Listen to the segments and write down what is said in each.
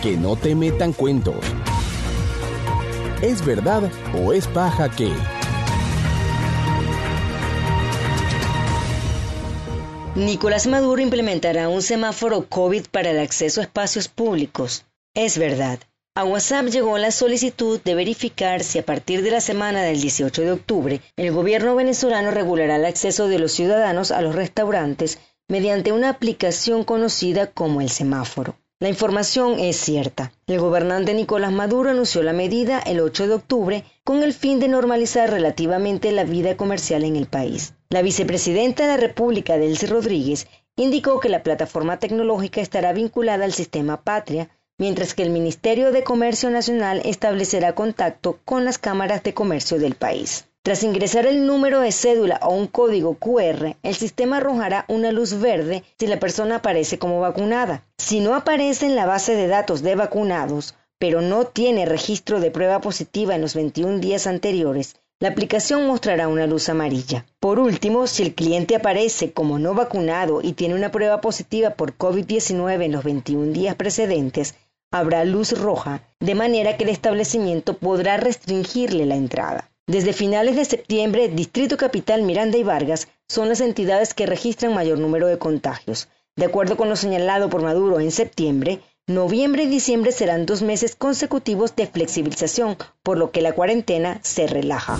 Que no te metan cuentos. ¿Es verdad o es paja que? Nicolás Maduro implementará un semáforo COVID para el acceso a espacios públicos. Es verdad. A WhatsApp llegó la solicitud de verificar si a partir de la semana del 18 de octubre el gobierno venezolano regulará el acceso de los ciudadanos a los restaurantes mediante una aplicación conocida como el semáforo. La información es cierta. El gobernante Nicolás Maduro anunció la medida el 8 de octubre con el fin de normalizar relativamente la vida comercial en el país. La vicepresidenta de la República, Delcy Rodríguez, indicó que la plataforma tecnológica estará vinculada al sistema Patria, mientras que el Ministerio de Comercio Nacional establecerá contacto con las cámaras de comercio del país. Tras ingresar el número de cédula o un código QR, el sistema arrojará una luz verde si la persona aparece como vacunada. Si no aparece en la base de datos de vacunados, pero no tiene registro de prueba positiva en los 21 días anteriores, la aplicación mostrará una luz amarilla. Por último, si el cliente aparece como no vacunado y tiene una prueba positiva por COVID-19 en los 21 días precedentes, habrá luz roja, de manera que el establecimiento podrá restringirle la entrada. Desde finales de septiembre, Distrito Capital, Miranda y Vargas son las entidades que registran mayor número de contagios. De acuerdo con lo señalado por Maduro en septiembre, noviembre y diciembre serán dos meses consecutivos de flexibilización, por lo que la cuarentena se relaja.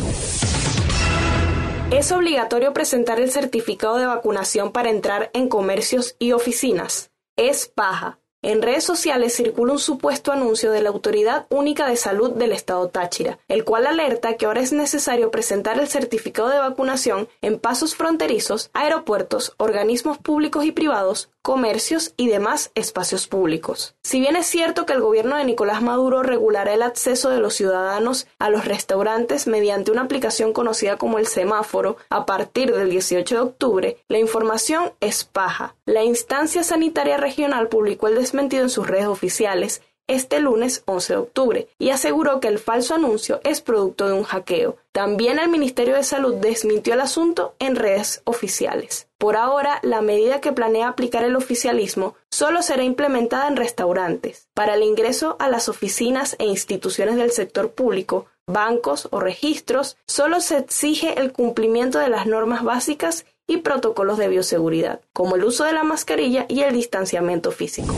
Es obligatorio presentar el certificado de vacunación para entrar en comercios y oficinas. Es paja. En redes sociales circula un supuesto anuncio de la Autoridad Única de Salud del Estado Táchira, el cual alerta que ahora es necesario presentar el certificado de vacunación en pasos fronterizos, aeropuertos, organismos públicos y privados, comercios y demás espacios públicos. Si bien es cierto que el gobierno de Nicolás Maduro regulará el acceso de los ciudadanos a los restaurantes mediante una aplicación conocida como el semáforo a partir del 18 de octubre, la información es paja. La instancia sanitaria regional publicó el desmentido en sus redes oficiales este lunes 11 de octubre y aseguró que el falso anuncio es producto de un hackeo. También el Ministerio de Salud desmintió el asunto en redes oficiales. Por ahora, la medida que planea aplicar el oficialismo solo será implementada en restaurantes. Para el ingreso a las oficinas e instituciones del sector público, bancos o registros, solo se exige el cumplimiento de las normas básicas y protocolos de bioseguridad, como el uso de la mascarilla y el distanciamiento físico.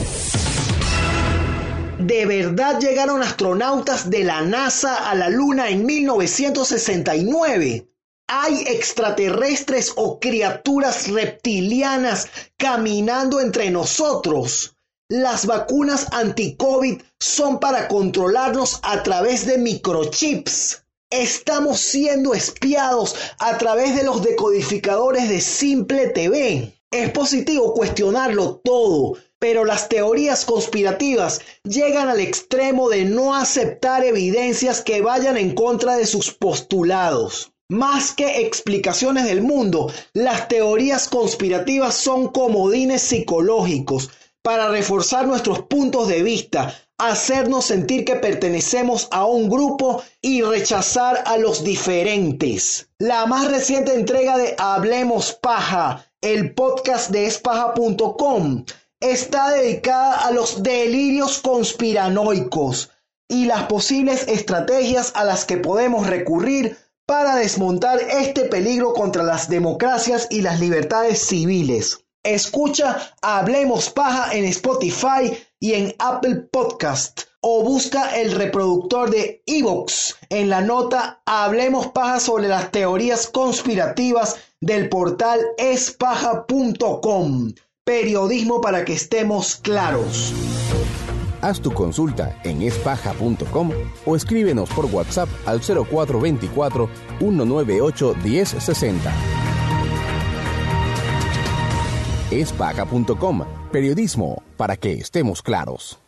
¿De verdad llegaron astronautas de la NASA a la Luna en 1969? ¿Hay extraterrestres o criaturas reptilianas caminando entre nosotros? Las vacunas anti-COVID son para controlarnos a través de microchips. Estamos siendo espiados a través de los decodificadores de Simple TV. Es positivo cuestionarlo todo, pero las teorías conspirativas llegan al extremo de no aceptar evidencias que vayan en contra de sus postulados. Más que explicaciones del mundo, las teorías conspirativas son comodines psicológicos para reforzar nuestros puntos de vista, hacernos sentir que pertenecemos a un grupo y rechazar a los diferentes. La más reciente entrega de Hablemos Paja, el podcast de espaja.com, está dedicada a los delirios conspiranoicos y las posibles estrategias a las que podemos recurrir para desmontar este peligro contra las democracias y las libertades civiles. Escucha Hablemos Paja en Spotify y en Apple Podcast o busca el reproductor de Evox en la nota Hablemos Paja sobre las teorías conspirativas del portal espaja.com. Periodismo para que estemos claros. Haz tu consulta en espaja.com o escríbenos por WhatsApp al 0424 198 1060. Espaja.com, periodismo para que estemos claros.